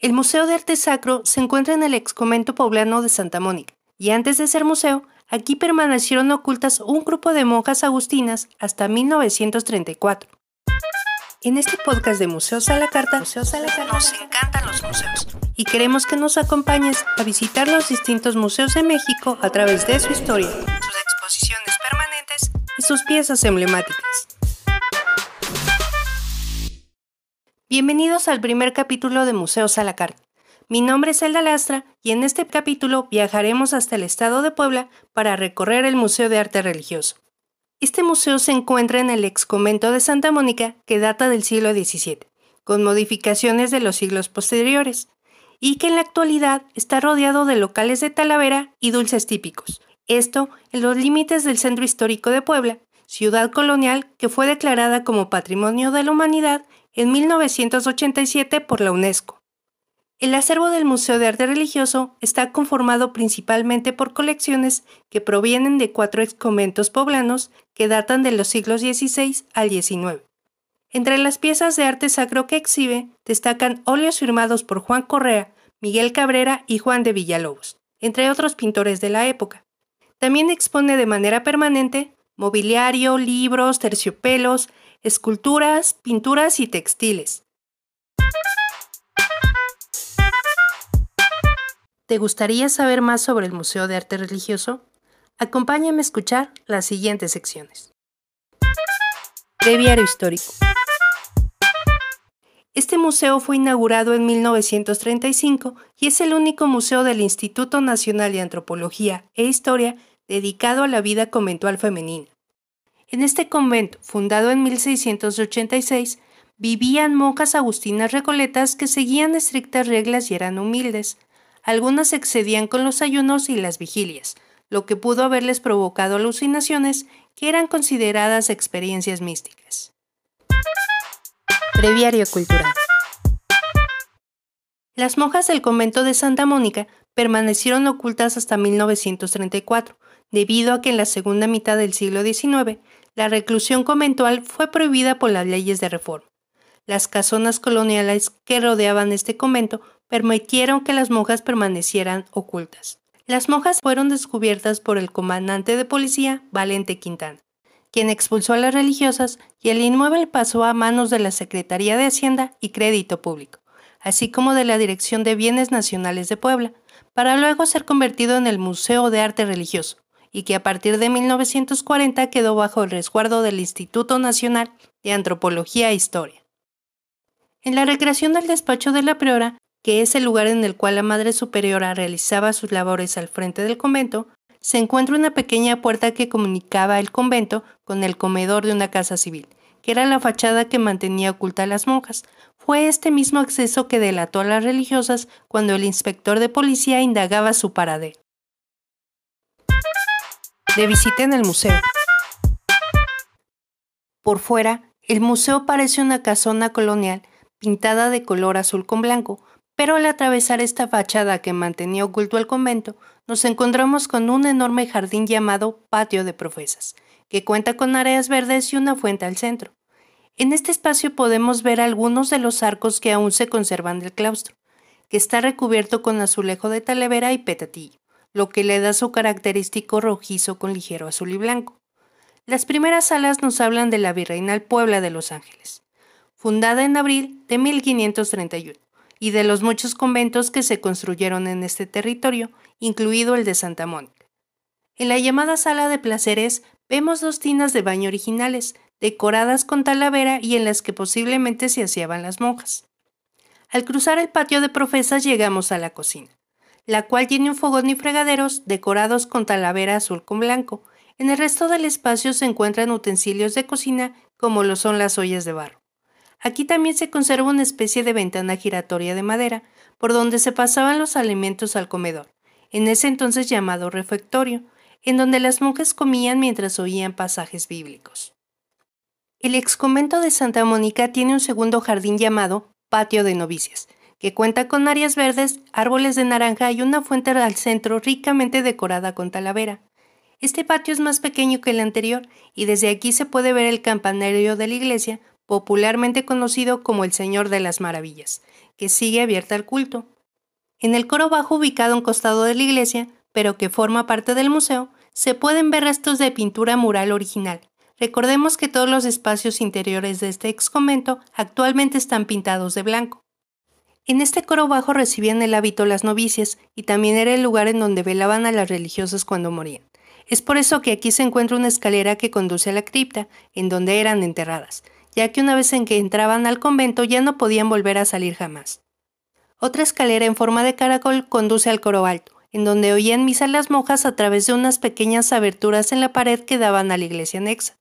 El Museo de Arte Sacro se encuentra en el excomento poblano de Santa Mónica, y antes de ser museo, aquí permanecieron ocultas un grupo de monjas agustinas hasta 1934. En este podcast de Museos a la Carta, Museos a la Carta nos encantan los museos y queremos que nos acompañes a visitar los distintos museos de México a través de su historia, sus exposiciones permanentes y sus piezas emblemáticas. Bienvenidos al primer capítulo de Museos a la Carta. Mi nombre es Elda Lastra y en este capítulo viajaremos hasta el estado de Puebla para recorrer el Museo de Arte Religioso. Este museo se encuentra en el ex convento de Santa Mónica, que data del siglo XVII, con modificaciones de los siglos posteriores, y que en la actualidad está rodeado de locales de talavera y dulces típicos. Esto en los límites del centro histórico de Puebla, ciudad colonial que fue declarada como Patrimonio de la Humanidad en 1987 por la UNESCO. El acervo del Museo de Arte Religioso está conformado principalmente por colecciones que provienen de cuatro exconventos poblanos que datan de los siglos XVI al XIX. Entre las piezas de arte sacro que exhibe destacan óleos firmados por Juan Correa, Miguel Cabrera y Juan de Villalobos, entre otros pintores de la época. También expone de manera permanente mobiliario, libros, terciopelos, esculturas, pinturas y textiles. ¿Te gustaría saber más sobre el Museo de Arte Religioso? Acompáñame a escuchar las siguientes secciones. Breviario histórico. Este museo fue inaugurado en 1935 y es el único museo del Instituto Nacional de Antropología e Historia dedicado a la vida conventual femenina. En este convento, fundado en 1686, vivían monjas agustinas recoletas que seguían estrictas reglas y eran humildes. Algunas excedían con los ayunos y las vigilias, lo que pudo haberles provocado alucinaciones que eran consideradas experiencias místicas. Breviario Cultural Las monjas del convento de Santa Mónica permanecieron ocultas hasta 1934, debido a que en la segunda mitad del siglo XIX la reclusión conventual fue prohibida por las leyes de reforma. Las casonas coloniales que rodeaban este convento permitieron que las monjas permanecieran ocultas. Las monjas fueron descubiertas por el comandante de policía Valente Quintana, quien expulsó a las religiosas y el inmueble pasó a manos de la Secretaría de Hacienda y Crédito Público, así como de la Dirección de Bienes Nacionales de Puebla, para luego ser convertido en el Museo de Arte Religioso, y que a partir de 1940 quedó bajo el resguardo del Instituto Nacional de Antropología e Historia. En la recreación del despacho de la priora, que es el lugar en el cual la Madre Superiora realizaba sus labores al frente del convento, se encuentra una pequeña puerta que comunicaba el convento con el comedor de una casa civil, que era la fachada que mantenía oculta a las monjas. Fue este mismo acceso que delató a las religiosas cuando el inspector de policía indagaba su paradero de visita en el museo. Por fuera, el museo parece una casona colonial pintada de color azul con blanco, pero al atravesar esta fachada que mantenía oculto el convento, nos encontramos con un enorme jardín llamado Patio de Profesas, que cuenta con áreas verdes y una fuente al centro. En este espacio podemos ver algunos de los arcos que aún se conservan del claustro, que está recubierto con azulejo de talavera y petatillo lo que le da su característico rojizo con ligero azul y blanco. Las primeras salas nos hablan de la Virreinal Puebla de Los Ángeles, fundada en abril de 1531, y de los muchos conventos que se construyeron en este territorio, incluido el de Santa Mónica. En la llamada sala de placeres vemos dos tinas de baño originales, decoradas con talavera y en las que posiblemente se hacían las monjas. Al cruzar el patio de profesas llegamos a la cocina la cual tiene un fogón y fregaderos decorados con talavera azul con blanco. En el resto del espacio se encuentran utensilios de cocina como lo son las ollas de barro. Aquí también se conserva una especie de ventana giratoria de madera, por donde se pasaban los alimentos al comedor, en ese entonces llamado refectorio, en donde las monjas comían mientras oían pasajes bíblicos. El excomento de Santa Mónica tiene un segundo jardín llamado Patio de Novicias, que cuenta con áreas verdes, árboles de naranja y una fuente al centro ricamente decorada con talavera. Este patio es más pequeño que el anterior y desde aquí se puede ver el campanario de la iglesia, popularmente conocido como el Señor de las Maravillas, que sigue abierta al culto. En el coro bajo ubicado a un costado de la iglesia, pero que forma parte del museo, se pueden ver restos de pintura mural original. Recordemos que todos los espacios interiores de este ex convento actualmente están pintados de blanco. En este coro bajo recibían el hábito las novicias y también era el lugar en donde velaban a las religiosas cuando morían. Es por eso que aquí se encuentra una escalera que conduce a la cripta, en donde eran enterradas, ya que una vez en que entraban al convento ya no podían volver a salir jamás. Otra escalera en forma de caracol conduce al coro alto, en donde oían misa las monjas a través de unas pequeñas aberturas en la pared que daban a la iglesia anexa.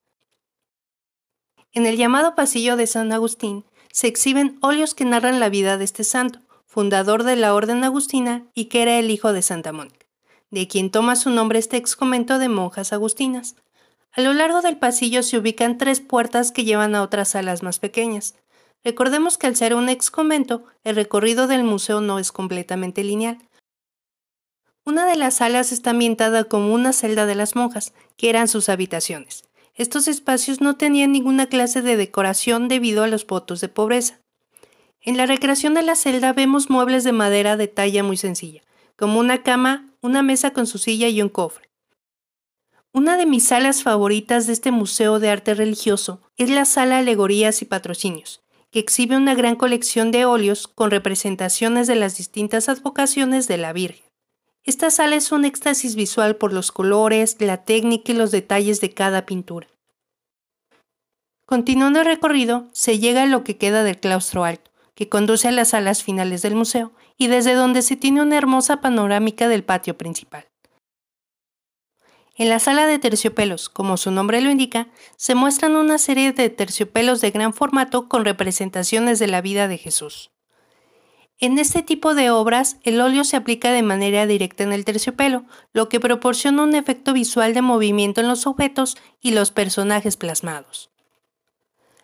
En el llamado pasillo de San Agustín se exhiben óleos que narran la vida de este santo, fundador de la Orden Agustina y que era el hijo de Santa Mónica, de quien toma su nombre este ex de monjas agustinas. A lo largo del pasillo se ubican tres puertas que llevan a otras salas más pequeñas. Recordemos que al ser un ex convento, el recorrido del museo no es completamente lineal. Una de las salas está ambientada como una celda de las monjas, que eran sus habitaciones. Estos espacios no tenían ninguna clase de decoración debido a los votos de pobreza. En la recreación de la celda vemos muebles de madera de talla muy sencilla, como una cama, una mesa con su silla y un cofre. Una de mis salas favoritas de este Museo de Arte Religioso es la sala Alegorías y Patrocinios, que exhibe una gran colección de óleos con representaciones de las distintas advocaciones de la Virgen. Esta sala es un éxtasis visual por los colores, la técnica y los detalles de cada pintura. Continuando el recorrido, se llega a lo que queda del claustro alto, que conduce a las salas finales del museo y desde donde se tiene una hermosa panorámica del patio principal. En la sala de terciopelos, como su nombre lo indica, se muestran una serie de terciopelos de gran formato con representaciones de la vida de Jesús. En este tipo de obras, el óleo se aplica de manera directa en el terciopelo, lo que proporciona un efecto visual de movimiento en los objetos y los personajes plasmados.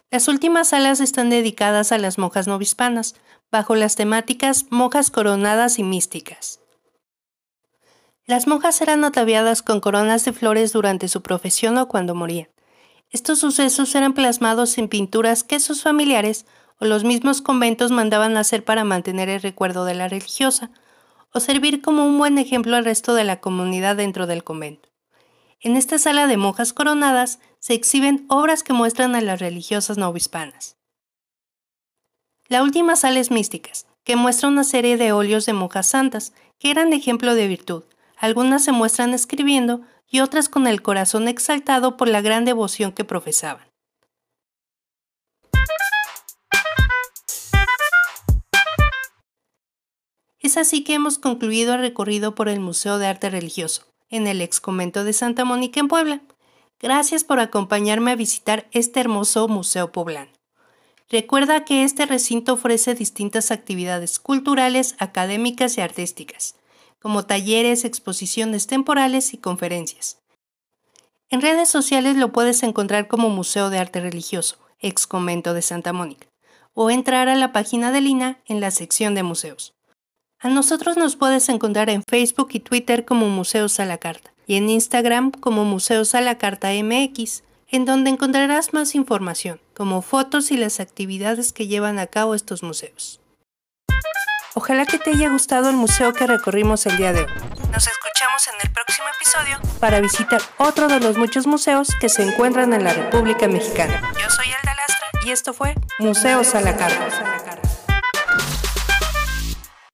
Las últimas salas están dedicadas a las monjas novispanas, bajo las temáticas monjas coronadas y místicas. Las monjas eran ataviadas con coronas de flores durante su profesión o cuando morían. Estos sucesos eran plasmados en pinturas que sus familiares o los mismos conventos mandaban hacer para mantener el recuerdo de la religiosa, o servir como un buen ejemplo al resto de la comunidad dentro del convento. En esta sala de monjas coronadas se exhiben obras que muestran a las religiosas novohispanas. La última sala es Místicas, que muestra una serie de óleos de monjas santas, que eran ejemplo de virtud. Algunas se muestran escribiendo y otras con el corazón exaltado por la gran devoción que profesaban. Es así que hemos concluido el recorrido por el Museo de Arte Religioso, en el ex convento de Santa Mónica en Puebla. Gracias por acompañarme a visitar este hermoso museo poblano. Recuerda que este recinto ofrece distintas actividades culturales, académicas y artísticas, como talleres, exposiciones temporales y conferencias. En redes sociales lo puedes encontrar como Museo de Arte Religioso, ex convento de Santa Mónica, o entrar a la página de Lina en la sección de museos. A nosotros nos puedes encontrar en Facebook y Twitter como Museos a la Carta y en Instagram como Museos a la Carta MX, en donde encontrarás más información, como fotos y las actividades que llevan a cabo estos museos. Ojalá que te haya gustado el museo que recorrimos el día de hoy. Nos escuchamos en el próximo episodio para visitar otro de los muchos museos que se encuentran en la República Mexicana. Yo soy Alda Lastra y esto fue Museos a la Carta.